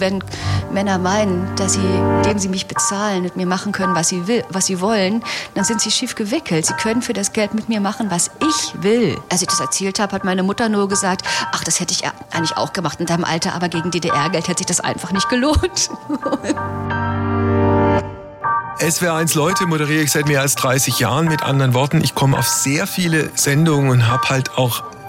wenn Männer meinen, dass sie, indem sie mich bezahlen, mit mir machen können, was sie will, was sie wollen, dann sind sie schief gewickelt. Sie können für das Geld mit mir machen, was ich will. Als ich das erzählt habe, hat meine Mutter nur gesagt, ach, das hätte ich eigentlich auch gemacht in deinem Alter, aber gegen DDR-Geld hätte sich das einfach nicht gelohnt. SWR1 Leute moderiere ich seit mehr als 30 Jahren. Mit anderen Worten, ich komme auf sehr viele Sendungen und habe halt auch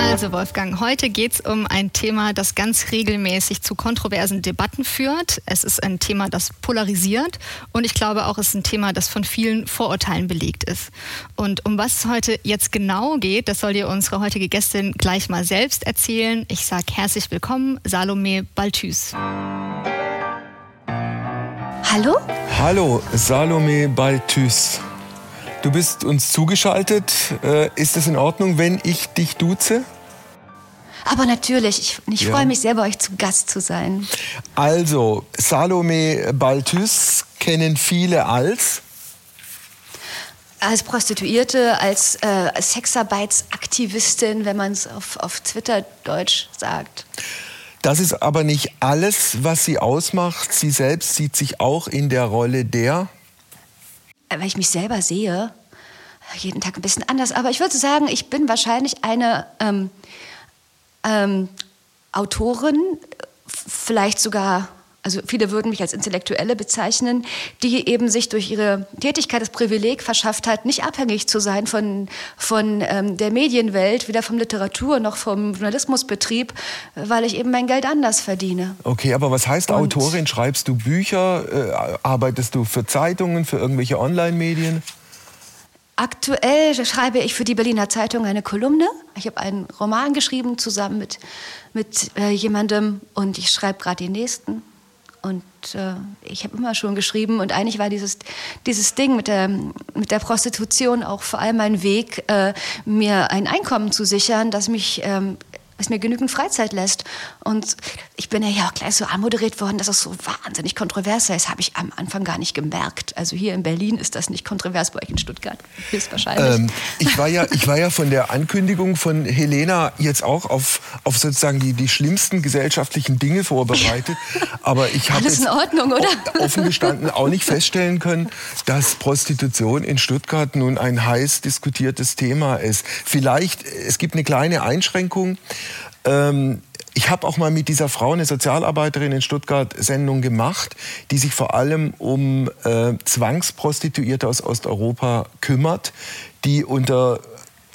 Also Wolfgang, heute geht es um ein Thema, das ganz regelmäßig zu kontroversen Debatten führt. Es ist ein Thema, das polarisiert und ich glaube auch, es ist ein Thema, das von vielen Vorurteilen belegt ist. Und um was es heute jetzt genau geht, das soll dir unsere heutige Gästin gleich mal selbst erzählen. Ich sage herzlich willkommen, Salome Balthus. Hallo? Hallo, Salome Balthus. Du bist uns zugeschaltet. Äh, ist es in Ordnung, wenn ich dich duze? Aber natürlich, ich, ich ja. freue mich sehr, bei euch zu Gast zu sein. Also, Salome Balthus kennen viele als als Prostituierte, als äh, Sexarbeitsaktivistin, wenn man es auf, auf Twitter Deutsch sagt. Das ist aber nicht alles, was sie ausmacht. Sie selbst sieht sich auch in der Rolle der. Äh, wenn ich mich selber sehe, jeden Tag ein bisschen anders. Aber ich würde sagen, ich bin wahrscheinlich eine ähm, ähm, Autorin, vielleicht sogar, also viele würden mich als Intellektuelle bezeichnen, die eben sich durch ihre Tätigkeit das Privileg verschafft hat, nicht abhängig zu sein von, von ähm, der Medienwelt, weder vom Literatur noch vom Journalismusbetrieb, weil ich eben mein Geld anders verdiene. Okay, aber was heißt Und Autorin? Schreibst du Bücher? Äh, arbeitest du für Zeitungen, für irgendwelche Online-Medien? Aktuell schreibe ich für die Berliner Zeitung eine Kolumne. Ich habe einen Roman geschrieben zusammen mit, mit äh, jemandem und ich schreibe gerade den nächsten. Und äh, ich habe immer schon geschrieben und eigentlich war dieses, dieses Ding mit der, mit der Prostitution auch vor allem ein Weg, äh, mir ein Einkommen zu sichern, das mich ähm, es mir genügend Freizeit lässt. Und ich bin ja auch gleich so anmoderiert worden, dass es so wahnsinnig kontrovers ist. Das habe ich am Anfang gar nicht gemerkt. Also hier in Berlin ist das nicht kontrovers, bei euch in Stuttgart höchstwahrscheinlich. Ähm, ich, war ja, ich war ja von der Ankündigung von Helena jetzt auch auf, auf sozusagen die, die schlimmsten gesellschaftlichen Dinge vorbereitet. Aber ich habe in Ordnung, oder? offen gestanden auch nicht feststellen können, dass Prostitution in Stuttgart nun ein heiß diskutiertes Thema ist. Vielleicht, es gibt eine kleine Einschränkung. Ähm, ich habe auch mal mit dieser Frau, eine Sozialarbeiterin in Stuttgart, Sendung gemacht, die sich vor allem um äh, Zwangsprostituierte aus Osteuropa kümmert, die unter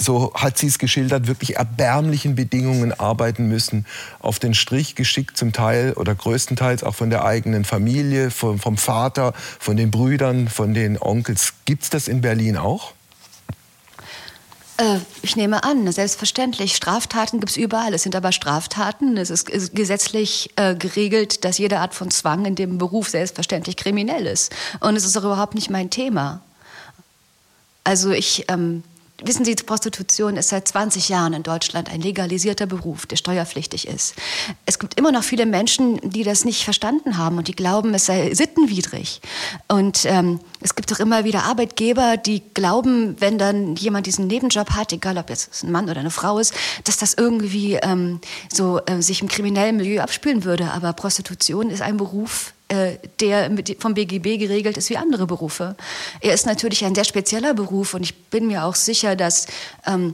so hat sie es geschildert, wirklich erbärmlichen Bedingungen arbeiten müssen, auf den Strich geschickt zum Teil oder größtenteils auch von der eigenen Familie, vom, vom Vater, von den Brüdern, von den Onkels. Gibt es das in Berlin auch? Äh, ich nehme an, selbstverständlich. Straftaten gibt es überall. Es sind aber Straftaten. Es ist gesetzlich äh, geregelt, dass jede Art von Zwang in dem Beruf selbstverständlich kriminell ist. Und es ist auch überhaupt nicht mein Thema. Also ich ähm, Wissen Sie, Prostitution ist seit 20 Jahren in Deutschland ein legalisierter Beruf, der steuerpflichtig ist. Es gibt immer noch viele Menschen, die das nicht verstanden haben und die glauben, es sei sittenwidrig. Und ähm, es gibt auch immer wieder Arbeitgeber, die glauben, wenn dann jemand diesen Nebenjob hat, egal ob jetzt ein Mann oder eine Frau ist, dass das irgendwie ähm, so äh, sich im kriminellen Milieu abspülen würde. Aber Prostitution ist ein Beruf, der vom BGB geregelt ist wie andere Berufe. Er ist natürlich ein sehr spezieller Beruf und ich bin mir auch sicher, dass ähm,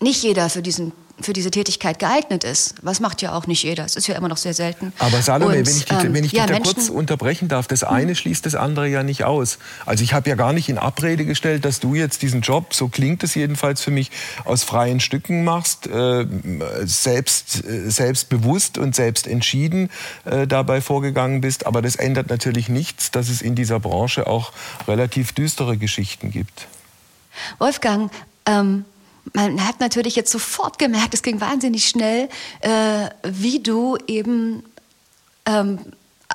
nicht jeder für diesen für diese Tätigkeit geeignet ist. Was macht ja auch nicht jeder. Es ist ja immer noch sehr selten. Aber Salome, und, wenn ich, dich, ähm, wenn ich ja, dich da Menschen, kurz unterbrechen darf, das eine hm. schließt das andere ja nicht aus. Also ich habe ja gar nicht in Abrede gestellt, dass du jetzt diesen Job, so klingt es jedenfalls für mich, aus freien Stücken machst, äh, selbst, äh, selbstbewusst und selbst entschieden äh, dabei vorgegangen bist. Aber das ändert natürlich nichts, dass es in dieser Branche auch relativ düstere Geschichten gibt. Wolfgang, ähm, man hat natürlich jetzt sofort gemerkt, es ging wahnsinnig schnell, äh, wie du eben ähm,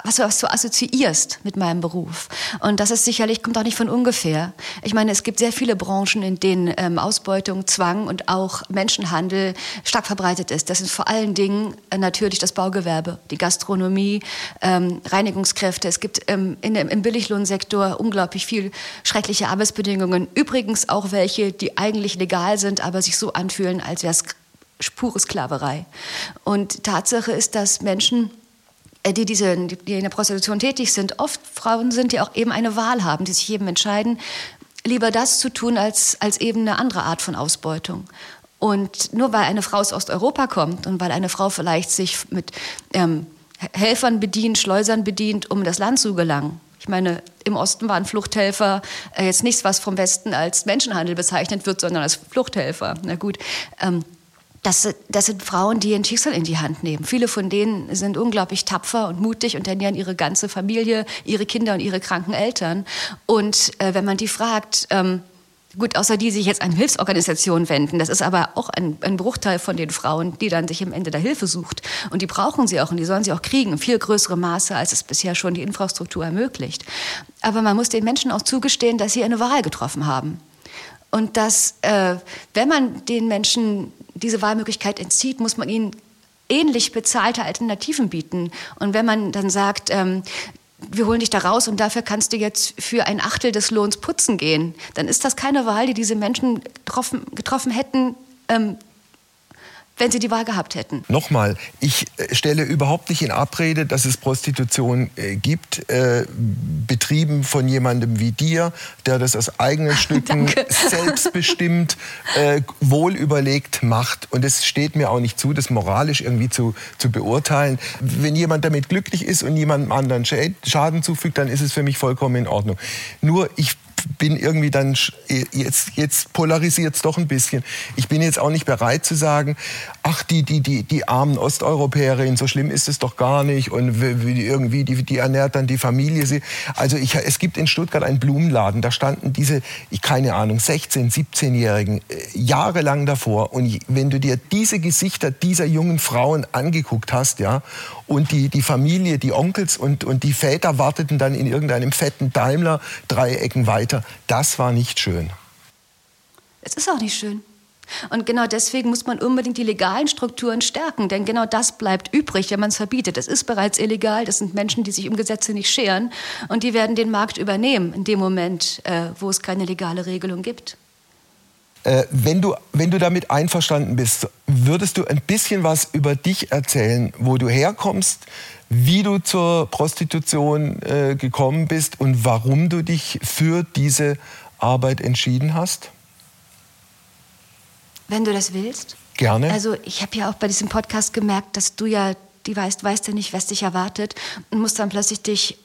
was, was du assoziierst mit meinem Beruf. Und das ist sicherlich, kommt auch nicht von ungefähr. Ich meine, es gibt sehr viele Branchen, in denen ähm, Ausbeutung, Zwang und auch Menschenhandel stark verbreitet ist. Das sind vor allen Dingen äh, natürlich das Baugewerbe, die Gastronomie, ähm, Reinigungskräfte. Es gibt ähm, in, im Billiglohnsektor unglaublich viel schreckliche Arbeitsbedingungen. Übrigens auch welche, die eigentlich legal sind, aber sich so anfühlen, als wäre es pure Sklaverei. Und Tatsache ist, dass Menschen die, diese, die in der Prostitution tätig sind, oft Frauen sind, die auch eben eine Wahl haben, die sich eben entscheiden, lieber das zu tun, als, als eben eine andere Art von Ausbeutung. Und nur weil eine Frau aus Osteuropa kommt und weil eine Frau vielleicht sich mit ähm, Helfern bedient, Schleusern bedient, um in das Land zu gelangen. Ich meine, im Osten waren Fluchthelfer äh, jetzt nichts, was vom Westen als Menschenhandel bezeichnet wird, sondern als Fluchthelfer. Na gut. Ähm, das, das sind Frauen, die ein Schicksal in die Hand nehmen. Viele von denen sind unglaublich tapfer und mutig und ernähren ihre ganze Familie, ihre Kinder und ihre kranken Eltern. Und äh, wenn man die fragt, ähm, Gut, außer die sich jetzt an Hilfsorganisationen wenden. Das ist aber auch ein, ein, Bruchteil von den Frauen, die dann sich am Ende der Hilfe sucht. Und die brauchen sie auch und die sollen sie auch kriegen in viel größerem Maße, als es bisher schon die Infrastruktur ermöglicht. Aber man muss den Menschen auch zugestehen, dass sie eine Wahl getroffen haben. Und dass, äh, wenn man den Menschen diese Wahlmöglichkeit entzieht, muss man ihnen ähnlich bezahlte Alternativen bieten. Und wenn man dann sagt, ähm, wir holen dich da raus und dafür kannst du jetzt für ein Achtel des Lohns putzen gehen, dann ist das keine Wahl, die diese Menschen getroffen, getroffen hätten, ähm, wenn sie die Wahl gehabt hätten. Nochmal, ich äh, stelle überhaupt nicht in Abrede, dass es Prostitution äh, gibt, äh, betrieben von jemandem wie dir, der das aus eigenen Stücken selbstbestimmt, äh, wohlüberlegt macht. Und es steht mir auch nicht zu, das moralisch irgendwie zu, zu beurteilen. Wenn jemand damit glücklich ist und jemandem anderen Schaden zufügt, dann ist es für mich vollkommen in Ordnung. Nur ich bin irgendwie dann, jetzt, jetzt polarisiert es doch ein bisschen. Ich bin jetzt auch nicht bereit zu sagen, ach, die, die, die, die armen Osteuropäerinnen, so schlimm ist es doch gar nicht und irgendwie, die, die ernährt dann die Familie. Also ich, es gibt in Stuttgart einen Blumenladen, da standen diese, keine Ahnung, 16-, 17-Jährigen äh, jahrelang davor und wenn du dir diese Gesichter dieser jungen Frauen angeguckt hast, ja, und die, die Familie, die Onkels und, und die Väter warteten dann in irgendeinem fetten Daimler drei Ecken weiter. Das war nicht schön. Es ist auch nicht schön. Und genau deswegen muss man unbedingt die legalen Strukturen stärken, denn genau das bleibt übrig, wenn man es verbietet. Es ist bereits illegal, das sind Menschen, die sich um Gesetze nicht scheren und die werden den Markt übernehmen in dem Moment, äh, wo es keine legale Regelung gibt. Äh, wenn, du, wenn du damit einverstanden bist, würdest du ein bisschen was über dich erzählen, wo du herkommst, wie du zur Prostitution äh, gekommen bist und warum du dich für diese Arbeit entschieden hast? Wenn du das willst. Gerne. Also ich habe ja auch bei diesem Podcast gemerkt, dass du ja, die weißt, weißt ja nicht, was dich erwartet und musst dann plötzlich dich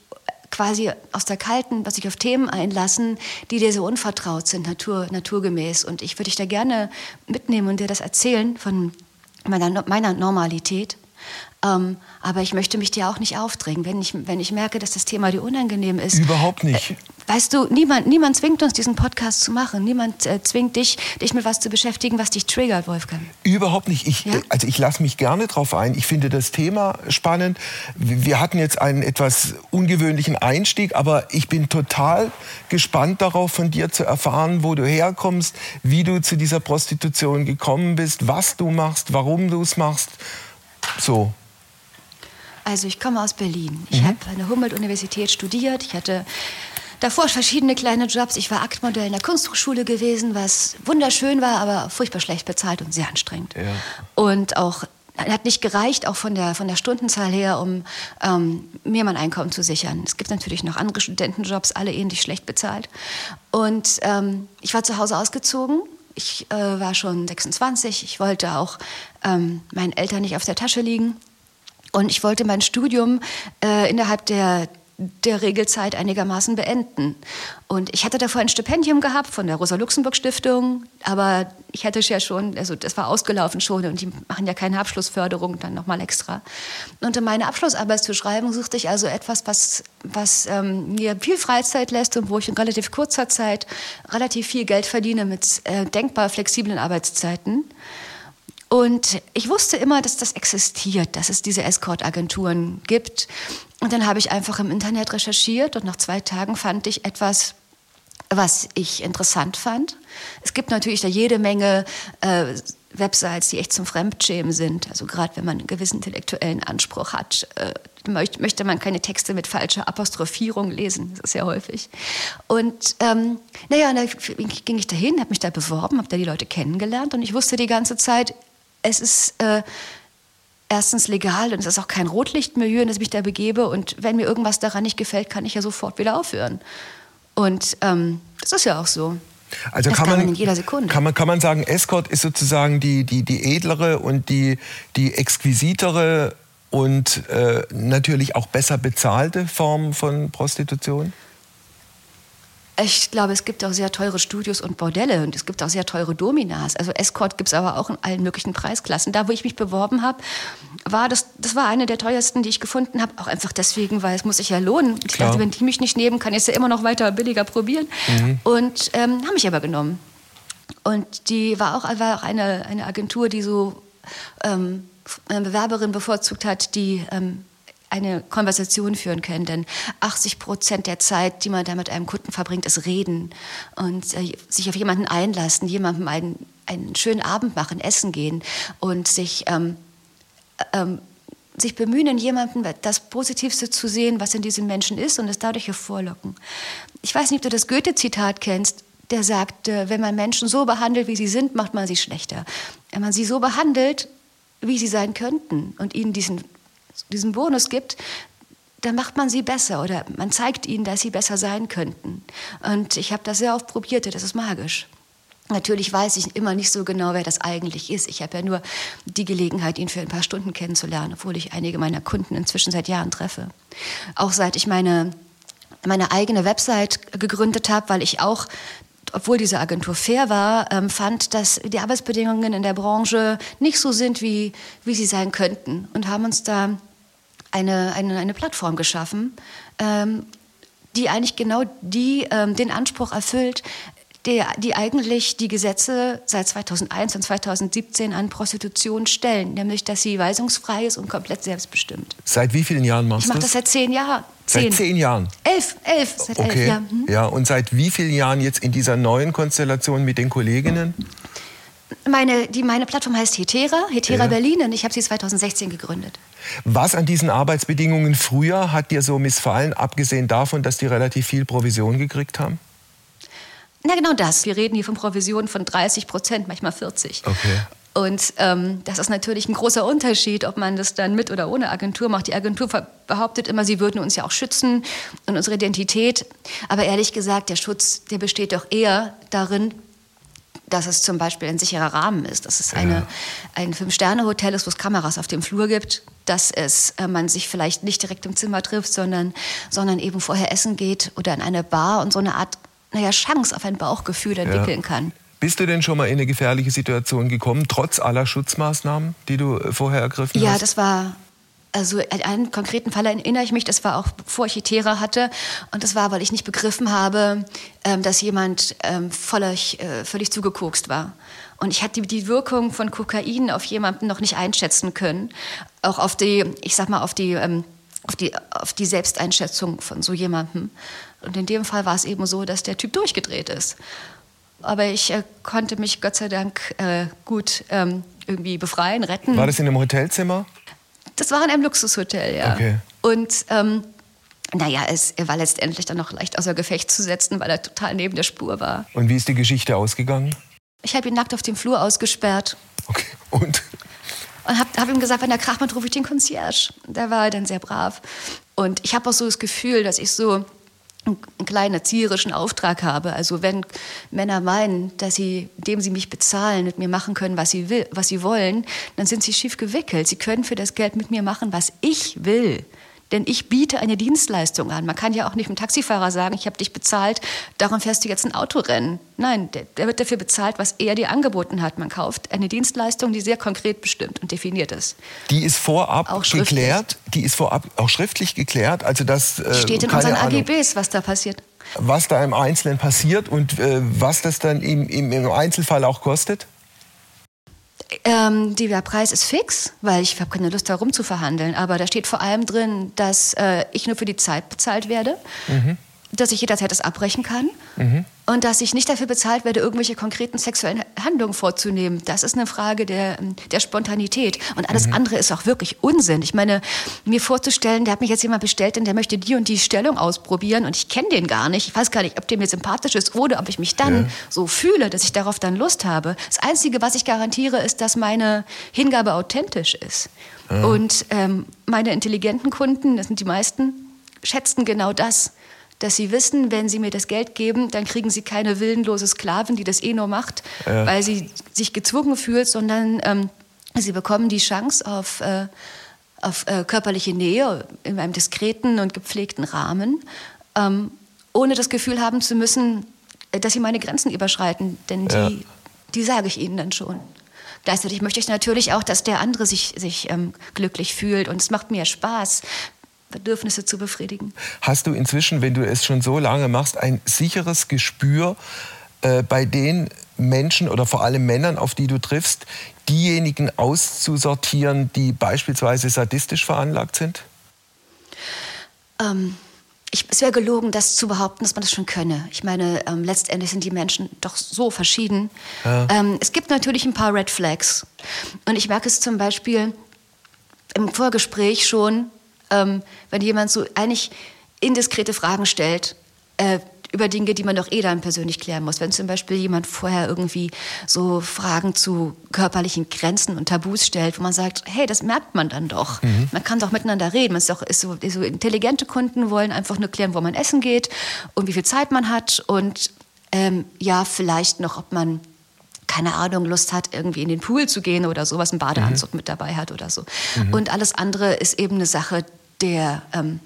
quasi aus der kalten, was sich auf Themen einlassen, die dir so unvertraut sind, natur, naturgemäß. Und ich würde dich da gerne mitnehmen und dir das erzählen von meiner, meiner Normalität. Ähm, aber ich möchte mich dir auch nicht aufdrängen, wenn ich, wenn ich merke, dass das Thema dir unangenehm ist. Überhaupt nicht. Weißt du, niemand, niemand zwingt uns, diesen Podcast zu machen. Niemand äh, zwingt dich, dich mit was zu beschäftigen, was dich triggert, Wolfgang. Überhaupt nicht. Ich, ja? Also ich lasse mich gerne darauf ein. Ich finde das Thema spannend. Wir hatten jetzt einen etwas ungewöhnlichen Einstieg, aber ich bin total gespannt darauf, von dir zu erfahren, wo du herkommst, wie du zu dieser Prostitution gekommen bist, was du machst, warum du es machst. So. Also ich komme aus Berlin. Ich mhm. habe an der Humboldt-Universität studiert. Ich hatte davor verschiedene kleine Jobs. Ich war Aktmodell in der Kunsthochschule gewesen, was wunderschön war, aber furchtbar schlecht bezahlt und sehr anstrengend. Ja. Und auch hat nicht gereicht, auch von der, von der Stundenzahl her, um ähm, mir mein Einkommen zu sichern. Es gibt natürlich noch andere Studentenjobs, alle ähnlich schlecht bezahlt. Und ähm, ich war zu Hause ausgezogen. Ich äh, war schon 26. Ich wollte auch ähm, meinen Eltern nicht auf der Tasche liegen. Und ich wollte mein Studium äh, innerhalb der der Regelzeit einigermaßen beenden. Und ich hatte davor ein Stipendium gehabt von der Rosa-Luxemburg-Stiftung, aber ich hatte es ja schon, also das war ausgelaufen schon und die machen ja keine Abschlussförderung dann nochmal extra. Und um meine Abschlussarbeit zu schreiben, suchte ich also etwas, was, was ähm, mir viel Freizeit lässt und wo ich in relativ kurzer Zeit relativ viel Geld verdiene mit äh, denkbar flexiblen Arbeitszeiten. Und ich wusste immer, dass das existiert, dass es diese Escort-Agenturen gibt. Und dann habe ich einfach im Internet recherchiert und nach zwei Tagen fand ich etwas, was ich interessant fand. Es gibt natürlich da jede Menge äh, Websites, die echt zum Fremdschämen sind. Also gerade wenn man einen gewissen intellektuellen Anspruch hat, äh, möchte man keine Texte mit falscher Apostrophierung lesen. Das ist ja häufig. Und ähm, naja, dann ging ich dahin, habe mich da beworben, habe da die Leute kennengelernt und ich wusste die ganze Zeit, es ist äh, erstens legal und es ist auch kein Rotlichtmilieu, in das ich mich da begebe. Und wenn mir irgendwas daran nicht gefällt, kann ich ja sofort wieder aufhören. Und ähm, das ist ja auch so. Also kann man, in jeder Sekunde. Kann man, kann man sagen, Escort ist sozusagen die, die, die edlere und die, die exquisitere und äh, natürlich auch besser bezahlte Form von Prostitution? Ich glaube, es gibt auch sehr teure Studios und Bordelle und es gibt auch sehr teure Dominas. Also Escort gibt es aber auch in allen möglichen Preisklassen. Da, wo ich mich beworben habe, war das, das war eine der teuersten, die ich gefunden habe. Auch einfach deswegen, weil es muss sich ja lohnen. Ich Klar. dachte, wenn die mich nicht nehmen, kann ich es ja immer noch weiter billiger probieren. Mhm. Und ähm, haben mich aber genommen. Und die war auch, war auch eine, eine Agentur, die so ähm, eine Bewerberin bevorzugt hat, die ähm, eine Konversation führen können. Denn 80 Prozent der Zeit, die man da mit einem Kunden verbringt, ist Reden und äh, sich auf jemanden einlassen, jemandem einen, einen schönen Abend machen, essen gehen und sich, ähm, ähm, sich bemühen, in jemandem das Positivste zu sehen, was in diesem Menschen ist und es dadurch hervorlocken. Ich weiß nicht, ob du das Goethe-Zitat kennst der sagt, äh, wenn man Menschen so behandelt, wie sie sind, macht man sie schlechter. Wenn man sie so behandelt, wie sie sein könnten und ihnen diesen diesen Bonus gibt, dann macht man sie besser oder man zeigt ihnen, dass sie besser sein könnten. Und ich habe das sehr oft probiert, das ist magisch. Natürlich weiß ich immer nicht so genau, wer das eigentlich ist. Ich habe ja nur die Gelegenheit, ihn für ein paar Stunden kennenzulernen, obwohl ich einige meiner Kunden inzwischen seit Jahren treffe. Auch seit ich meine, meine eigene Website gegründet habe, weil ich auch obwohl diese Agentur fair war, ähm, fand, dass die Arbeitsbedingungen in der Branche nicht so sind, wie, wie sie sein könnten. Und haben uns da eine, eine, eine Plattform geschaffen, ähm, die eigentlich genau die, ähm, den Anspruch erfüllt, die, die eigentlich die Gesetze seit 2001 und 2017 an Prostitution stellen, nämlich dass sie weisungsfrei ist und komplett selbstbestimmt. Seit wie vielen Jahren machst du das? Ich mache das seit zehn Jahren. Zehn. Seit zehn Jahren? Elf, elf, seit okay. elf Jahren. Hm? Ja, und seit wie vielen Jahren jetzt in dieser neuen Konstellation mit den Kolleginnen? Meine, die, meine Plattform heißt Hetera, Hetera ja. Berlin und ich habe sie 2016 gegründet. Was an diesen Arbeitsbedingungen früher hat dir so missfallen, abgesehen davon, dass die relativ viel Provision gekriegt haben? Na genau das. Wir reden hier von Provisionen von 30 Prozent, manchmal 40. Okay. Und ähm, das ist natürlich ein großer Unterschied, ob man das dann mit oder ohne Agentur macht. Die Agentur behauptet immer, sie würden uns ja auch schützen und unsere Identität. Aber ehrlich gesagt, der Schutz, der besteht doch eher darin, dass es zum Beispiel ein sicherer Rahmen ist, dass es eine, ja. ein Fünf-Sterne-Hotel ist, wo es Kameras auf dem Flur gibt, dass es, äh, man sich vielleicht nicht direkt im Zimmer trifft, sondern, sondern eben vorher essen geht oder in eine Bar und so eine Art naja, Chance auf ein Bauchgefühl entwickeln ja. kann. Bist du denn schon mal in eine gefährliche Situation gekommen, trotz aller Schutzmaßnahmen, die du äh, vorher ergriffen ja, hast? Ja, das war also an einen konkreten Fall erinnere ich mich, das war auch bevor ich Hetera hatte. Und das war, weil ich nicht begriffen habe, ähm, dass jemand ähm, völlig, äh, völlig zugekokst war. Und ich hatte die Wirkung von Kokain auf jemanden noch nicht einschätzen können. Auch auf die, ich sag mal, auf die, ähm, auf die, auf die Selbsteinschätzung von so jemandem. Und in dem Fall war es eben so, dass der Typ durchgedreht ist. Aber ich äh, konnte mich Gott sei Dank äh, gut ähm, irgendwie befreien, retten. War das in einem Hotelzimmer? Das war in einem Luxushotel, ja. Okay. Und ähm, naja, es, er war letztendlich dann noch leicht außer Gefecht zu setzen, weil er total neben der Spur war. Und wie ist die Geschichte ausgegangen? Ich habe ihn nackt auf dem Flur ausgesperrt. Okay, und? Und habe hab ihm gesagt, wenn der Krach macht, rufe ich den Concierge. Der war dann sehr brav. Und ich habe auch so das Gefühl, dass ich so einen kleinen erzieherischen Auftrag habe. Also wenn Männer meinen, dass sie, indem sie mich bezahlen, mit mir machen können, was sie, will, was sie wollen, dann sind sie schief gewickelt. Sie können für das Geld mit mir machen, was ich will. Denn ich biete eine Dienstleistung an. Man kann ja auch nicht dem Taxifahrer sagen, ich habe dich bezahlt, darum fährst du jetzt ein Autorennen. Nein, der, der, wird dafür bezahlt, was er dir angeboten hat. Man kauft eine Dienstleistung, die sehr konkret bestimmt und definiert ist. Die ist vorab geklärt, die ist vorab auch schriftlich geklärt. Also das äh, steht in unseren Ahnung, AGBs, was da passiert. Was da im Einzelnen passiert und äh, was das dann im, im, im Einzelfall auch kostet? Ähm, der Preis ist fix, weil ich habe keine Lust darum zu verhandeln. Aber da steht vor allem drin, dass äh, ich nur für die Zeit bezahlt werde. Mhm dass ich jederzeit das abbrechen kann mhm. und dass ich nicht dafür bezahlt werde, irgendwelche konkreten sexuellen Handlungen vorzunehmen. Das ist eine Frage der, der Spontanität. Und alles mhm. andere ist auch wirklich Unsinn. Ich meine, mir vorzustellen, der hat mich jetzt jemand bestellt und der möchte die und die Stellung ausprobieren und ich kenne den gar nicht. Ich weiß gar nicht, ob der mir sympathisch ist oder ob ich mich dann ja. so fühle, dass ich darauf dann Lust habe. Das Einzige, was ich garantiere, ist, dass meine Hingabe authentisch ist. Ja. Und ähm, meine intelligenten Kunden, das sind die meisten, schätzen genau das dass sie wissen, wenn sie mir das Geld geben, dann kriegen sie keine willenlose Sklavin, die das eh nur macht, ja. weil sie sich gezwungen fühlt, sondern ähm, sie bekommen die Chance auf, äh, auf äh, körperliche Nähe in einem diskreten und gepflegten Rahmen, ähm, ohne das Gefühl haben zu müssen, äh, dass sie meine Grenzen überschreiten, denn die, ja. die sage ich ihnen dann schon. Gleichzeitig möchte ich natürlich auch, dass der andere sich, sich ähm, glücklich fühlt und es macht mir Spaß, Bedürfnisse zu befriedigen. Hast du inzwischen, wenn du es schon so lange machst, ein sicheres Gespür äh, bei den Menschen oder vor allem Männern, auf die du triffst, diejenigen auszusortieren, die beispielsweise sadistisch veranlagt sind? Ähm, ich, es wäre gelogen, das zu behaupten, dass man das schon könne. Ich meine, ähm, letztendlich sind die Menschen doch so verschieden. Ja. Ähm, es gibt natürlich ein paar Red Flags. Und ich merke es zum Beispiel im Vorgespräch schon, ähm, wenn jemand so eigentlich indiskrete Fragen stellt, äh, über Dinge, die man doch eh dann persönlich klären muss. Wenn zum Beispiel jemand vorher irgendwie so Fragen zu körperlichen Grenzen und Tabus stellt, wo man sagt, hey, das merkt man dann doch. Mhm. Man kann doch miteinander reden. Man ist doch ist so, ist so intelligente Kunden wollen einfach nur klären, wo man essen geht und wie viel Zeit man hat und ähm, ja, vielleicht noch, ob man keine Ahnung, Lust hat, irgendwie in den Pool zu gehen oder sowas, einen Badeanzug mhm. mit dabei hat oder so. Mhm. Und alles andere ist eben eine Sache der, ähm,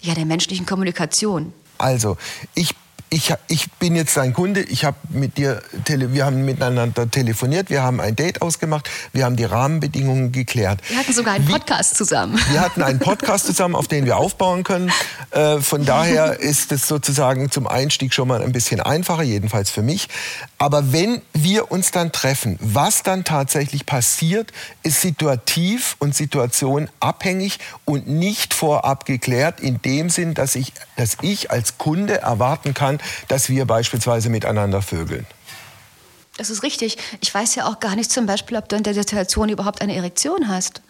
ja, der menschlichen Kommunikation. Also, ich ich, ich bin jetzt dein Kunde, ich habe mit dir, wir haben miteinander telefoniert, wir haben ein Date ausgemacht, wir haben die Rahmenbedingungen geklärt. Wir hatten sogar einen Podcast Wie, zusammen. Wir hatten einen Podcast zusammen, auf den wir aufbauen können. Äh, von daher ist es sozusagen zum Einstieg schon mal ein bisschen einfacher, jedenfalls für mich. Aber wenn wir uns dann treffen, was dann tatsächlich passiert, ist situativ und situation abhängig und nicht vorab geklärt, in dem Sinn, dass ich, dass ich als Kunde erwarten kann, dass wir beispielsweise miteinander vögeln. Das ist richtig. Ich weiß ja auch gar nicht zum Beispiel, ob du in der Situation überhaupt eine Erektion hast.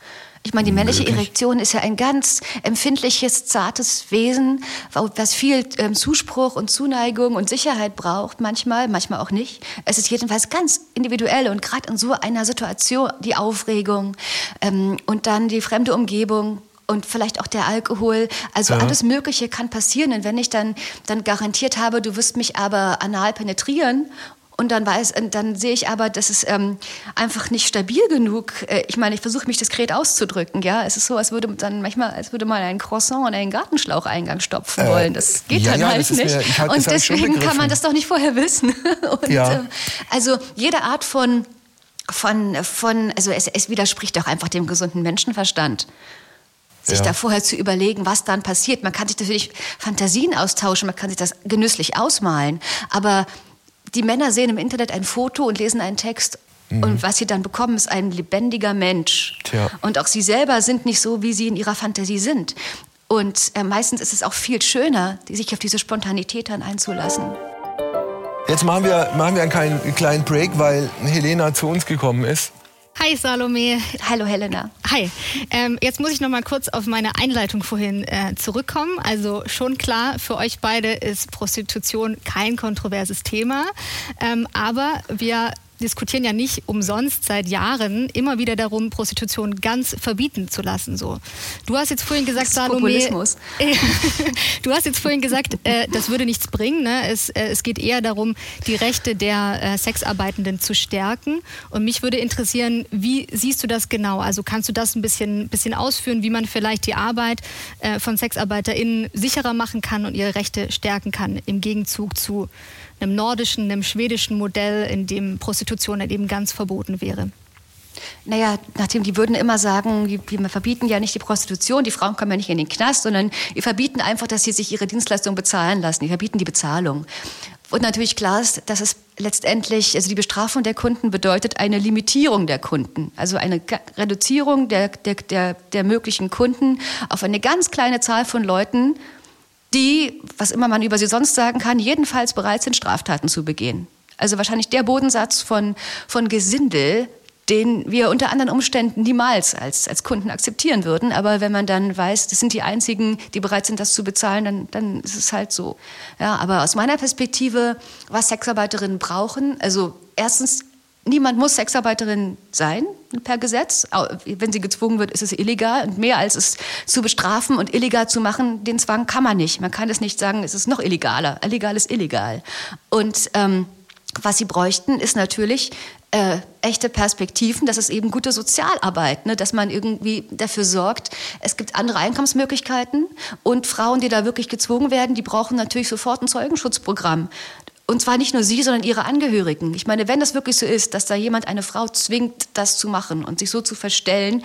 Ich meine, die männliche Möglich. Erektion ist ja ein ganz empfindliches, zartes Wesen, was viel ähm, Zuspruch und Zuneigung und Sicherheit braucht, manchmal, manchmal auch nicht. Es ist jedenfalls ganz individuell und gerade in so einer Situation die Aufregung ähm, und dann die fremde Umgebung und vielleicht auch der Alkohol. Also ja. alles Mögliche kann passieren. Und wenn ich dann, dann garantiert habe, du wirst mich aber anal penetrieren und dann weiß, dann sehe ich aber, das ist ähm, einfach nicht stabil genug. Äh, ich meine, ich versuche mich diskret auszudrücken. Ja, es ist so, als würde dann manchmal, als würde man ein Croissant in einen Gartenschlaucheingang stopfen äh, wollen. Das geht ja, dann ja, halt nicht. Mir, halt und deswegen kann man das doch nicht vorher wissen. und, ja. äh, also jede Art von von, von also es, es widerspricht doch einfach dem gesunden Menschenverstand sich ja. da vorher zu überlegen, was dann passiert. Man kann sich natürlich Fantasien austauschen, man kann sich das genüsslich ausmalen, aber die Männer sehen im Internet ein Foto und lesen einen Text mhm. und was sie dann bekommen, ist ein lebendiger Mensch. Tja. Und auch sie selber sind nicht so, wie sie in ihrer Fantasie sind. Und äh, meistens ist es auch viel schöner, sich auf diese Spontanität dann einzulassen. Jetzt machen wir, machen wir einen kleinen Break, weil Helena zu uns gekommen ist. Hi Salome. Hallo Helena. Hi. Ähm, jetzt muss ich noch mal kurz auf meine Einleitung vorhin äh, zurückkommen. Also schon klar, für euch beide ist Prostitution kein kontroverses Thema. Ähm, aber wir diskutieren ja nicht umsonst seit Jahren immer wieder darum, Prostitution ganz verbieten zu lassen. So. Du hast jetzt vorhin gesagt, Salome, du hast jetzt vorhin gesagt, äh, das würde nichts bringen. Ne? Es, äh, es geht eher darum, die Rechte der äh, Sexarbeitenden zu stärken. Und mich würde interessieren, wie siehst du das genau? Also kannst du das ein bisschen, bisschen ausführen, wie man vielleicht die Arbeit äh, von SexarbeiterInnen sicherer machen kann und ihre Rechte stärken kann im Gegenzug zu einem nordischen, einem schwedischen Modell, in dem Prostitution halt eben ganz verboten wäre? Naja, nachdem die würden immer sagen, wir verbieten ja nicht die Prostitution, die Frauen kommen ja nicht in den Knast, sondern wir verbieten einfach, dass sie sich ihre Dienstleistung bezahlen lassen. Wir verbieten die Bezahlung. Und natürlich klar ist, dass es letztendlich, also die Bestrafung der Kunden bedeutet eine Limitierung der Kunden, also eine Reduzierung der, der, der, der möglichen Kunden auf eine ganz kleine Zahl von Leuten, die, was immer man über sie sonst sagen kann, jedenfalls bereit sind, Straftaten zu begehen. Also wahrscheinlich der Bodensatz von, von Gesindel, den wir unter anderen Umständen niemals als, als Kunden akzeptieren würden. Aber wenn man dann weiß, das sind die einzigen, die bereit sind, das zu bezahlen, dann, dann ist es halt so. Ja, aber aus meiner Perspektive, was Sexarbeiterinnen brauchen, also erstens, niemand muss Sexarbeiterin sein per Gesetz. Wenn sie gezwungen wird, ist es illegal. Und mehr als es zu bestrafen und illegal zu machen, den Zwang kann man nicht. Man kann es nicht sagen, es ist noch illegaler. Illegal ist illegal. Und ähm, was sie bräuchten, ist natürlich äh, echte Perspektiven, das ist eben gute Sozialarbeit, ne? dass man irgendwie dafür sorgt, es gibt andere Einkommensmöglichkeiten und Frauen, die da wirklich gezwungen werden, die brauchen natürlich sofort ein Zeugenschutzprogramm. Und zwar nicht nur sie, sondern ihre Angehörigen. Ich meine, wenn das wirklich so ist, dass da jemand eine Frau zwingt, das zu machen und sich so zu verstellen,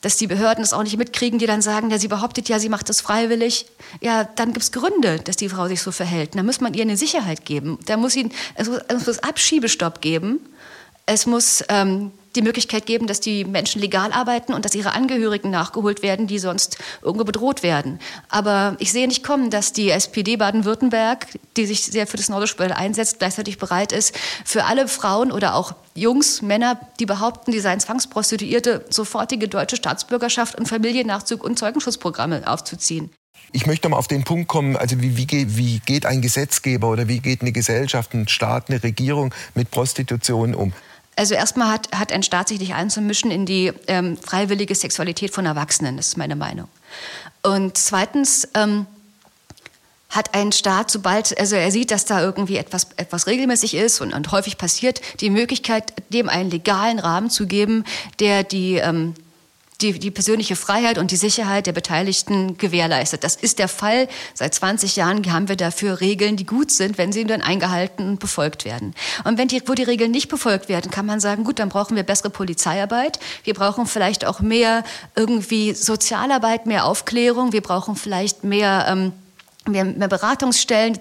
dass die Behörden das auch nicht mitkriegen, die dann sagen, ja, sie behauptet ja, sie macht das freiwillig. Ja, dann gibt es Gründe, dass die Frau sich so verhält. Da muss man ihr eine Sicherheit geben. Da muss ihnen, es muss, es muss Abschiebestopp geben. Es muss ähm, die Möglichkeit geben, dass die Menschen legal arbeiten und dass ihre Angehörigen nachgeholt werden, die sonst irgendwo bedroht werden. Aber ich sehe nicht kommen, dass die SPD Baden-Württemberg, die sich sehr für das Nordische einsetzt, gleichzeitig bereit ist, für alle Frauen oder auch Jungs, Männer, die behaupten, die seien Zwangsprostituierte, sofortige deutsche Staatsbürgerschaft und Familiennachzug und Zeugenschutzprogramme aufzuziehen. Ich möchte mal auf den Punkt kommen, also wie, wie, wie geht ein Gesetzgeber oder wie geht eine Gesellschaft, ein Staat, eine Regierung mit Prostitution um? Also erstmal hat, hat ein Staat sich nicht einzumischen in die ähm, freiwillige Sexualität von Erwachsenen, das ist meine Meinung. Und zweitens ähm, hat ein Staat, sobald also er sieht, dass da irgendwie etwas, etwas regelmäßig ist und, und häufig passiert, die Möglichkeit, dem einen legalen Rahmen zu geben, der die ähm, die, die persönliche Freiheit und die Sicherheit der Beteiligten gewährleistet. Das ist der Fall. Seit 20 Jahren haben wir dafür Regeln, die gut sind, wenn sie dann eingehalten und befolgt werden. Und wenn die, wo die Regeln nicht befolgt werden, kann man sagen, gut, dann brauchen wir bessere Polizeiarbeit. Wir brauchen vielleicht auch mehr irgendwie Sozialarbeit, mehr Aufklärung. Wir brauchen vielleicht mehr ähm, mehr, mehr Beratungsstellen,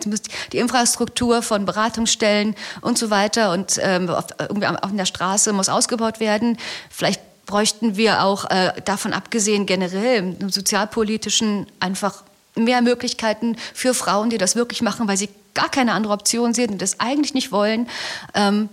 die Infrastruktur von Beratungsstellen und so weiter und ähm, auf, irgendwie auf der Straße muss ausgebaut werden. Vielleicht bräuchten wir auch äh, davon abgesehen generell im sozialpolitischen einfach mehr Möglichkeiten für Frauen, die das wirklich machen, weil sie gar keine andere Option sehen und das eigentlich nicht wollen, ähm,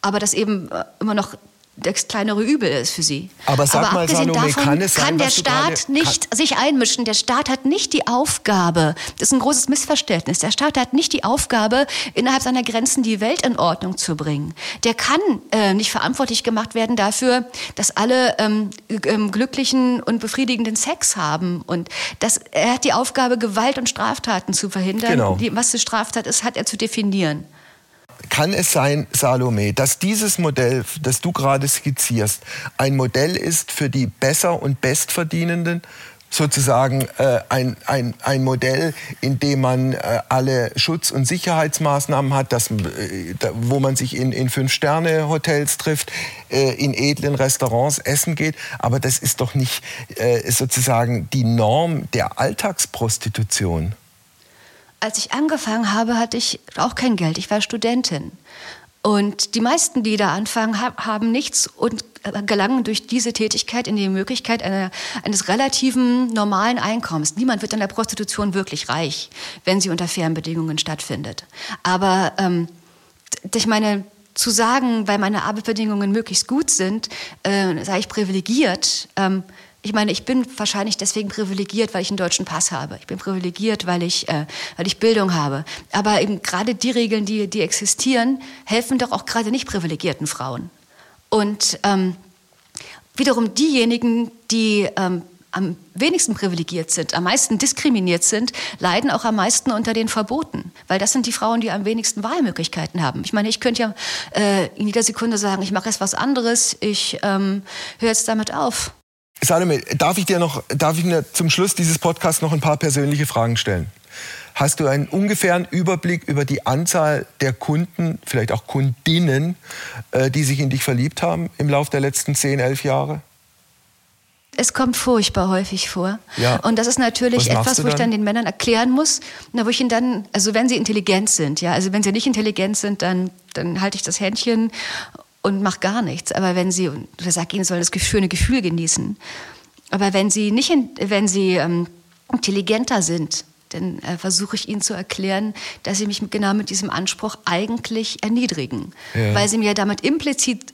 aber das eben äh, immer noch das kleinere Übel ist für sie. Aber sag Aber mal, Salome, davon kann es sein, kann der Staat nicht kann sich einmischen. Der Staat hat nicht die Aufgabe, das ist ein großes Missverständnis, der Staat hat nicht die Aufgabe, innerhalb seiner Grenzen die Welt in Ordnung zu bringen. Der kann äh, nicht verantwortlich gemacht werden dafür, dass alle ähm, ähm, glücklichen und befriedigenden Sex haben. Und das, er hat die Aufgabe, Gewalt und Straftaten zu verhindern. Genau. Die, was eine Straftat ist, hat er zu definieren kann es sein, Salome, dass dieses Modell, das du gerade skizzierst, ein Modell ist für die besser und bestverdienenden? sozusagen äh, ein, ein, ein Modell, in dem man äh, alle Schutz- und Sicherheitsmaßnahmen hat, dass, äh, da, wo man sich in, in Fünf-Sterne-Hotels trifft, äh, in edlen Restaurants essen geht. Aber das ist doch nicht äh, sozusagen die Norm der Alltagsprostitution als ich angefangen habe, hatte ich auch kein Geld. Ich war Studentin. Und die meisten, die da anfangen, haben nichts und gelangen durch diese Tätigkeit in die Möglichkeit einer, eines relativen normalen Einkommens. Niemand wird in der Prostitution wirklich reich, wenn sie unter fairen Bedingungen stattfindet. Aber ähm, ich meine, zu sagen, weil meine Arbeitsbedingungen möglichst gut sind, äh, sei ich privilegiert. Ähm, ich meine, ich bin wahrscheinlich deswegen privilegiert, weil ich einen deutschen Pass habe. Ich bin privilegiert, weil ich, äh, weil ich Bildung habe. Aber eben gerade die Regeln, die, die existieren, helfen doch auch gerade nicht privilegierten Frauen. Und ähm, wiederum diejenigen, die ähm, am wenigsten privilegiert sind, am meisten diskriminiert sind, leiden auch am meisten unter den Verboten. Weil das sind die Frauen, die am wenigsten Wahlmöglichkeiten haben. Ich meine, ich könnte ja äh, in jeder Sekunde sagen, ich mache jetzt was anderes, ich ähm, höre jetzt damit auf. Salome, darf ich dir noch, darf ich mir zum Schluss dieses Podcasts noch ein paar persönliche Fragen stellen? Hast du einen ungefähren Überblick über die Anzahl der Kunden, vielleicht auch Kundinnen, äh, die sich in dich verliebt haben im Laufe der letzten 10, 11 Jahre? Es kommt furchtbar häufig vor. Ja. Und das ist natürlich etwas, wo ich dann? dann den Männern erklären muss, na, wo ich ihnen dann, also wenn sie intelligent sind, ja, also wenn sie nicht intelligent sind, dann, dann halte ich das Händchen und mache gar nichts. Aber wenn sie, oder sag ihnen, sollen das schöne Gefühl genießen. Aber wenn sie nicht, wenn sie ähm, intelligenter sind, dann äh, versuche ich ihnen zu erklären, dass sie mich mit, genau mit diesem Anspruch eigentlich erniedrigen. Ja. Weil sie mir damit implizit,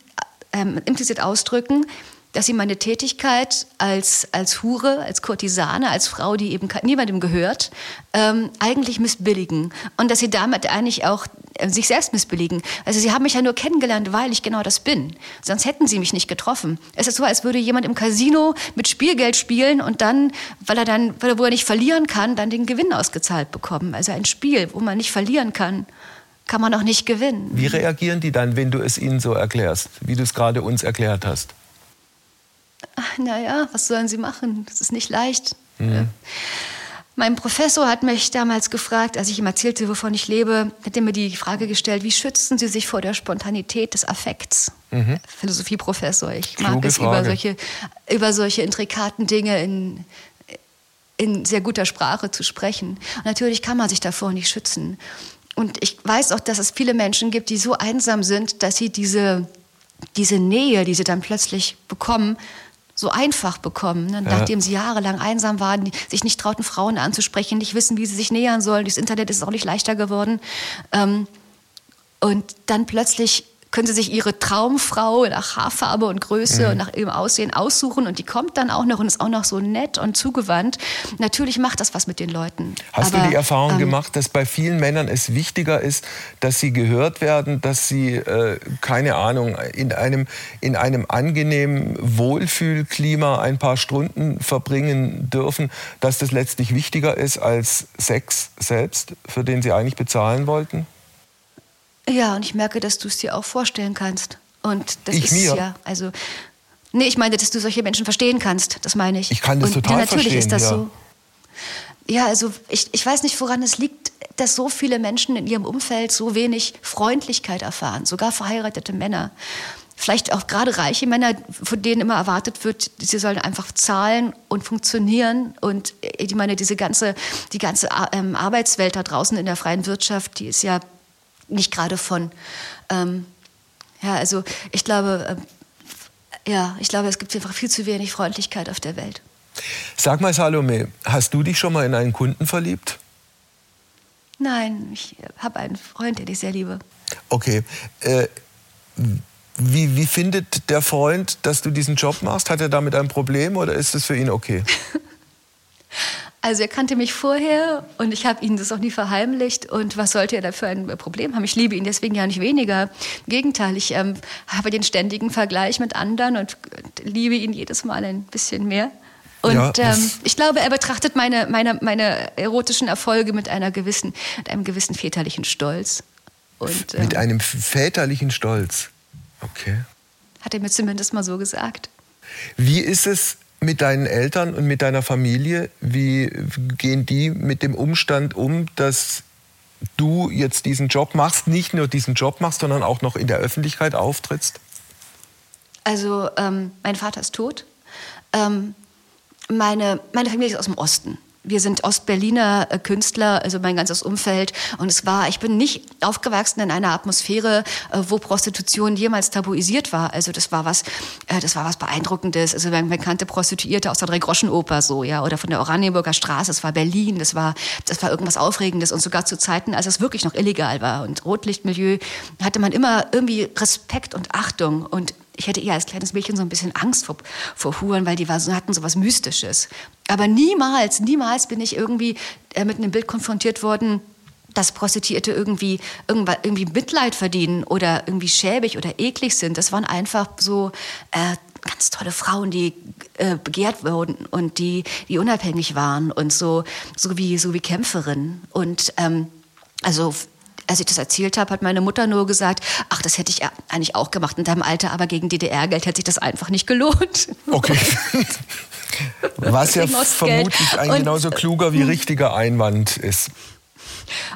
ähm, implizit ausdrücken, dass sie meine Tätigkeit als, als Hure, als Kurtisane, als Frau, die eben niemandem gehört, ähm, eigentlich missbilligen. Und dass sie damit eigentlich auch äh, sich selbst missbilligen. Also sie haben mich ja nur kennengelernt, weil ich genau das bin. Sonst hätten sie mich nicht getroffen. Es ist so, als würde jemand im Casino mit Spielgeld spielen und dann, weil er dann, weil er, wo er nicht verlieren kann, dann den Gewinn ausgezahlt bekommen. Also ein Spiel, wo man nicht verlieren kann, kann man auch nicht gewinnen. Wie reagieren die dann, wenn du es ihnen so erklärst, wie du es gerade uns erklärt hast? Naja, was sollen sie machen? Das ist nicht leicht. Äh, Mein Professor hat mich damals gefragt, als ich ihm erzählte, wovon ich lebe, hat er mir die Frage gestellt, wie schützen Sie sich vor der Spontanität des Affekts? Philosophieprofessor. Ich mag Kluge es, über solche, über solche intrikaten Dinge in, in sehr guter Sprache zu sprechen. Und natürlich kann man sich davor nicht schützen. Und ich weiß auch, dass es viele Menschen gibt, die so einsam sind, dass sie diese, diese Nähe, die sie dann plötzlich bekommen, so einfach bekommen, ne? nachdem sie jahrelang einsam waren, sich nicht trauten, Frauen anzusprechen, nicht wissen, wie sie sich nähern sollen. Durchs Internet ist es auch nicht leichter geworden. Ähm, und dann plötzlich können sie sich ihre Traumfrau nach Haarfarbe und Größe Mhm. und nach ihrem Aussehen aussuchen und die kommt dann auch noch und ist auch noch so nett und zugewandt. Natürlich macht das was mit den Leuten. Hast Aber, du die Erfahrung ähm, gemacht, dass bei vielen Männern es wichtiger ist, dass sie gehört werden, dass sie, äh, keine Ahnung, in einem, in einem angenehmen Wohlfühlklima ein paar Stunden verbringen dürfen, dass das letztlich wichtiger ist als Sex selbst, für den sie eigentlich bezahlen wollten? Ja, und ich merke, dass du es dir auch vorstellen kannst. Und das Ich ist mir? ja, also. Nee, ich meine, dass du solche Menschen verstehen kannst, das meine ich. Ich kann das und total natürlich verstehen, ist das ja. so. Ja, also ich, ich weiß nicht, woran es liegt, dass so viele Menschen in ihrem Umfeld so wenig Freundlichkeit erfahren, sogar verheiratete Männer. Vielleicht auch gerade reiche Männer, von denen immer erwartet wird, sie sollen einfach zahlen und funktionieren. Und äh, ich meine, diese ganze, die ganze ähm, Arbeitswelt da draußen in der freien Wirtschaft, die ist ja nicht gerade von, ähm, ja, also ich glaube, ähm, ja, ich glaube, es gibt einfach viel zu wenig Freundlichkeit auf der Welt. Sag mal, Salome, hast du dich schon mal in einen Kunden verliebt? Nein, ich habe einen Freund, den ich sehr liebe. Okay. Äh, wie, wie findet der Freund, dass du diesen Job machst? Hat er damit ein Problem oder ist das für ihn okay? Also er kannte mich vorher und ich habe ihn das auch nie verheimlicht. Und was sollte er da für ein Problem haben? Ich liebe ihn deswegen ja nicht weniger. Im Gegenteil, ich ähm, habe den ständigen Vergleich mit anderen und liebe ihn jedes Mal ein bisschen mehr. Und Ja, ähm, ich glaube, er betrachtet meine, meine, meine erotischen Erfolge mit, einer gewissen, mit einem gewissen väterlichen Stolz. Und ähm, Mit einem väterlichen Stolz. Okay. hat er mir zumindest mal so gesagt. Wie ist es mit deinen Eltern und mit deiner Familie? Wie gehen die mit dem Umstand um, dass du jetzt diesen Job machst, nicht nur diesen Job machst, sondern auch noch in der Öffentlichkeit auftrittst? Also ähm, mein Vater ist tot. Ähm, meine, meine Familie ist aus dem Osten. Wir sind Ostberliner äh, Künstler, also mein ganzes Umfeld. Und es war, ich bin nicht aufgewachsen in einer Atmosphäre, äh, wo Prostitution jemals tabuisiert war. Also das war was, äh, das war was Beeindruckendes. Also man, man kannte Prostituierte aus der Dreigroschenoper so, ja, oder von der Oranienburger Straße. Das war Berlin. Das war, das war irgendwas Aufregendes. Und sogar zu Zeiten, als es wirklich noch illegal war und Rotlichtmilieu, hatte man immer irgendwie Respekt und Achtung und ich hätte eher als kleines Mädchen so ein bisschen Angst vor, vor Huren, weil die war, hatten so was Mystisches. Aber niemals, niemals bin ich irgendwie äh, mit einem Bild konfrontiert worden, dass Prostituierte irgendwie, irgendwie Mitleid verdienen oder irgendwie schäbig oder eklig sind. Das waren einfach so äh, ganz tolle Frauen, die äh, begehrt wurden und die, die unabhängig waren und so, so, wie, so wie Kämpferinnen. Und ähm, also als ich das erzählt habe, hat meine Mutter nur gesagt, ach, das hätte ich ja eigentlich auch gemacht in deinem Alter, aber gegen DDR-Geld hätte sich das einfach nicht gelohnt. Okay. Was ja vermutlich ein genauso kluger wie richtiger Einwand ist.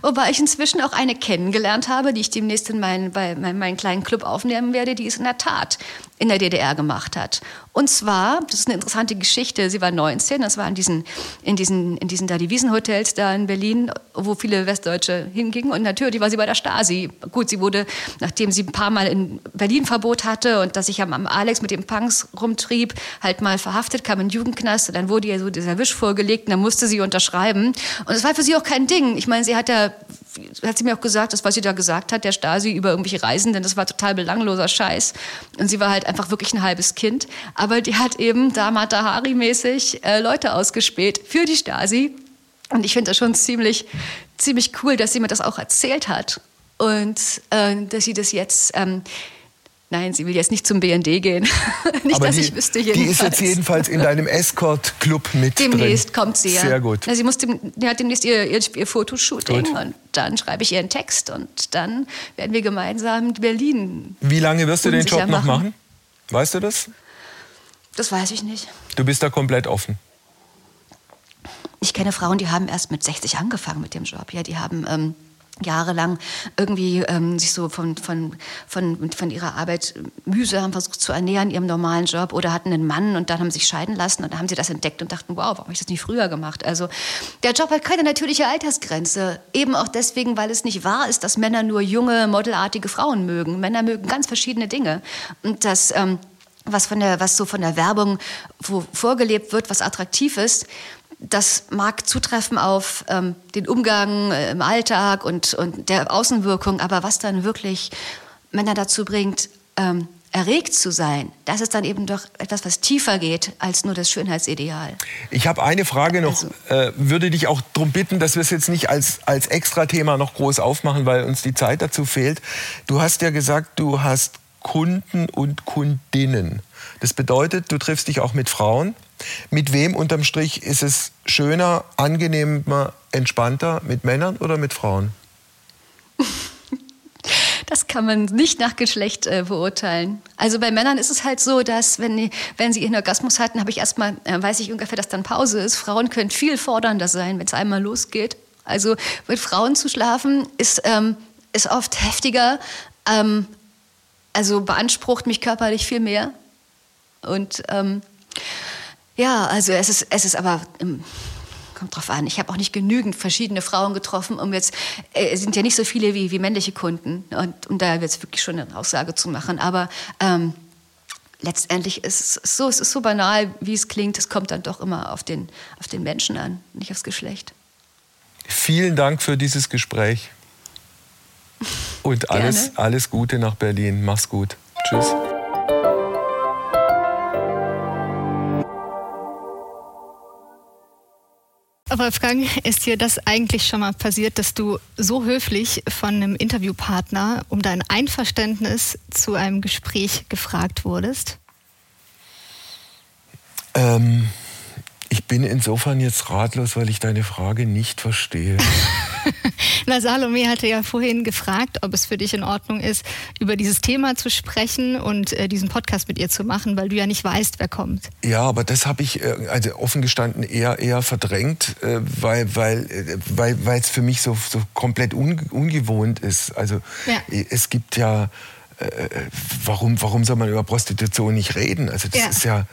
Wobei ich inzwischen auch eine kennengelernt habe, die ich demnächst in meinen, bei meinem, meinen kleinen Club aufnehmen werde, die ist in der Tat in der DDR gemacht hat. Und zwar, das ist eine interessante Geschichte, sie war 19, das war in diesen, in diesen, in diesen da die Wiesenhotels da in Berlin, wo viele Westdeutsche hingingen. Und natürlich war sie bei der Stasi. Gut, sie wurde, nachdem sie ein paar Mal in Berlin Verbot hatte und dass sich am, am Alex mit den Punks rumtrieb, halt mal verhaftet, kam in den Jugendknast und dann wurde ihr so dieser Wisch vorgelegt und dann musste sie unterschreiben. Und es war für sie auch kein Ding. Ich meine, sie hat ja hat sie mir auch gesagt, das, was sie da gesagt hat, der Stasi über irgendwelche Reisen, denn das war total belangloser Scheiß. Und sie war halt einfach wirklich ein halbes Kind. Aber die hat eben da Matahari-mäßig äh, Leute ausgespäht für die Stasi. Und ich finde das schon ziemlich, ziemlich cool, dass sie mir das auch erzählt hat. Und äh, dass sie das jetzt ähm, Nein, sie will jetzt nicht zum BND gehen. nicht, Aber dass die, ich wüsste jedenfalls. Die ist jetzt jedenfalls in deinem Escort-Club mit Demnächst drin. kommt sie, ja. Sehr gut. Ja, sie muss dem, die hat demnächst ihr, ihr, ihr Fotoshooting gut. und dann schreibe ich ihren Text und dann werden wir gemeinsam in Berlin. Wie lange wirst du den Job noch machen? Weißt du das? Das weiß ich nicht. Du bist da komplett offen. Ich kenne Frauen, die haben erst mit 60 angefangen mit dem Job. Ja, die haben ähm, jahrelang irgendwie ähm, sich so von, von, von, von ihrer Arbeit mühsam versucht zu ernähren, ihrem normalen Job oder hatten einen Mann und dann haben sie sich scheiden lassen und dann haben sie das entdeckt und dachten, wow, warum habe ich das nicht früher gemacht? Also der Job hat keine natürliche Altersgrenze, eben auch deswegen, weil es nicht wahr ist, dass Männer nur junge, modelartige Frauen mögen. Männer mögen ganz verschiedene Dinge und das ähm, was, von der, was so von der Werbung vorgelebt wird, was attraktiv ist, das mag zutreffen auf ähm, den Umgang äh, im Alltag und, und der Außenwirkung, aber was dann wirklich Männer dazu bringt, ähm, erregt zu sein, das ist dann eben doch etwas, was tiefer geht als nur das Schönheitsideal. Ich habe eine Frage noch, also, äh, würde dich auch darum bitten, dass wir es jetzt nicht als, als Extra-Thema noch groß aufmachen, weil uns die Zeit dazu fehlt. Du hast ja gesagt, du hast Kunden und Kundinnen. Das bedeutet, du triffst dich auch mit Frauen. Mit wem unterm Strich ist es schöner, angenehmer, entspannter? Mit Männern oder mit Frauen? Das kann man nicht nach Geschlecht äh, beurteilen. Also bei Männern ist es halt so, dass wenn, wenn sie ihren Orgasmus hatten, habe ich erstmal, äh, weiß ich ungefähr, dass dann Pause ist. Frauen können viel fordernder sein, wenn es einmal losgeht. Also mit Frauen zu schlafen ist, ähm, ist oft heftiger, ähm, also beansprucht mich körperlich viel mehr. Und ähm, ja, also es ist, es ist aber, ähm, kommt drauf an, ich habe auch nicht genügend verschiedene Frauen getroffen, um jetzt, äh, es sind ja nicht so viele wie, wie männliche Kunden, und um da jetzt wirklich schon eine Aussage zu machen, aber ähm, letztendlich ist es so, es ist so banal, wie es klingt, es kommt dann doch immer auf den, auf den Menschen an, nicht aufs Geschlecht. Vielen Dank für dieses Gespräch. Und alles, alles Gute nach Berlin. Mach's gut. Tschüss. Wolfgang, ist dir das eigentlich schon mal passiert, dass du so höflich von einem Interviewpartner um dein Einverständnis zu einem Gespräch gefragt wurdest? Ähm, ich bin insofern jetzt ratlos, weil ich deine Frage nicht verstehe. Na, Salome hatte ja vorhin gefragt, ob es für dich in Ordnung ist, über dieses Thema zu sprechen und äh, diesen Podcast mit ihr zu machen, weil du ja nicht weißt, wer kommt. Ja, aber das habe ich äh, also offen gestanden eher, eher verdrängt, äh, weil weil äh, weil es für mich so, so komplett un, ungewohnt ist. Also ja. es gibt ja äh, äh, warum warum soll man über Prostitution nicht reden? Also das ja. ist ja um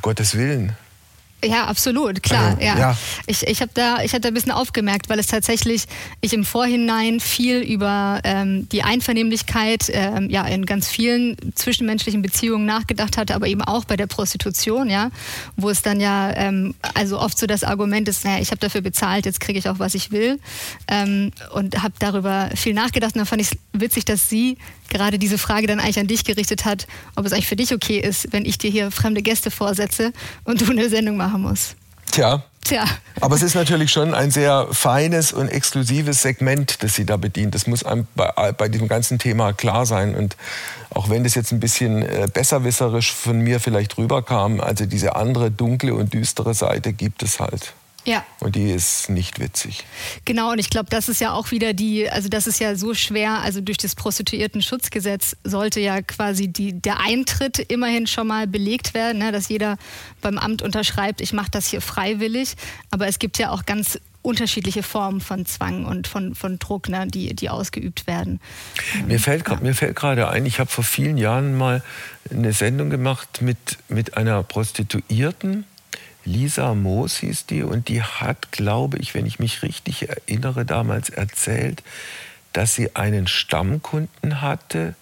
Gottes Willen. Ja, absolut, klar. Also, ja. ja. Ich, ich habe da, ich hatte ein bisschen aufgemerkt, weil es tatsächlich ich im Vorhinein viel über ähm, die Einvernehmlichkeit ähm, ja in ganz vielen zwischenmenschlichen Beziehungen nachgedacht hatte, aber eben auch bei der Prostitution, ja, wo es dann ja ähm, also oft so das Argument ist, naja, ich habe dafür bezahlt, jetzt kriege ich auch was ich will ähm, und habe darüber viel nachgedacht und dann fand ich es witzig, dass sie gerade diese Frage dann eigentlich an dich gerichtet hat, ob es eigentlich für dich okay ist, wenn ich dir hier fremde Gäste vorsetze und du eine Sendung machen musst. Tja. Tja. Aber es ist natürlich schon ein sehr feines und exklusives Segment, das sie da bedient. Das muss einem bei, bei diesem ganzen Thema klar sein. Und auch wenn das jetzt ein bisschen äh, besserwisserisch von mir vielleicht rüberkam, also diese andere dunkle und düstere Seite gibt es halt. Ja. Und die ist nicht witzig. Genau, und ich glaube, das ist ja auch wieder die, also das ist ja so schwer, also durch das Prostituierten-Schutzgesetz sollte ja quasi die, der Eintritt immerhin schon mal belegt werden, ne, dass jeder beim Amt unterschreibt, ich mache das hier freiwillig. Aber es gibt ja auch ganz unterschiedliche Formen von Zwang und von, von Druck, ne, die, die ausgeübt werden. Mir fällt, ja. mir fällt gerade ein, ich habe vor vielen Jahren mal eine Sendung gemacht mit, mit einer Prostituierten. Lisa Moos hieß die und die hat, glaube ich, wenn ich mich richtig erinnere, damals erzählt, dass sie einen Stammkunden hatte,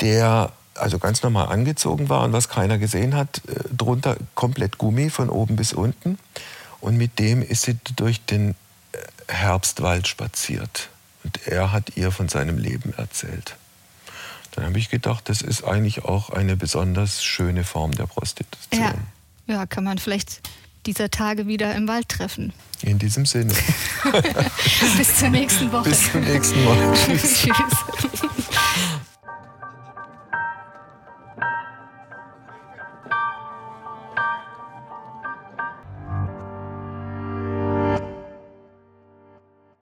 der also ganz normal angezogen war und was keiner gesehen hat, äh, drunter komplett Gummi von oben bis unten. Und mit dem ist sie durch den äh, Herbstwald spaziert. Und er hat ihr von seinem Leben erzählt. Dann habe ich gedacht, das ist eigentlich auch eine besonders schöne Form der Prostitution. Ja, ja kann man vielleicht dieser Tage wieder im Wald treffen. In diesem Sinne. Bis zur nächsten Woche. Bis zum nächsten Mal. Tschüss. Tschüss.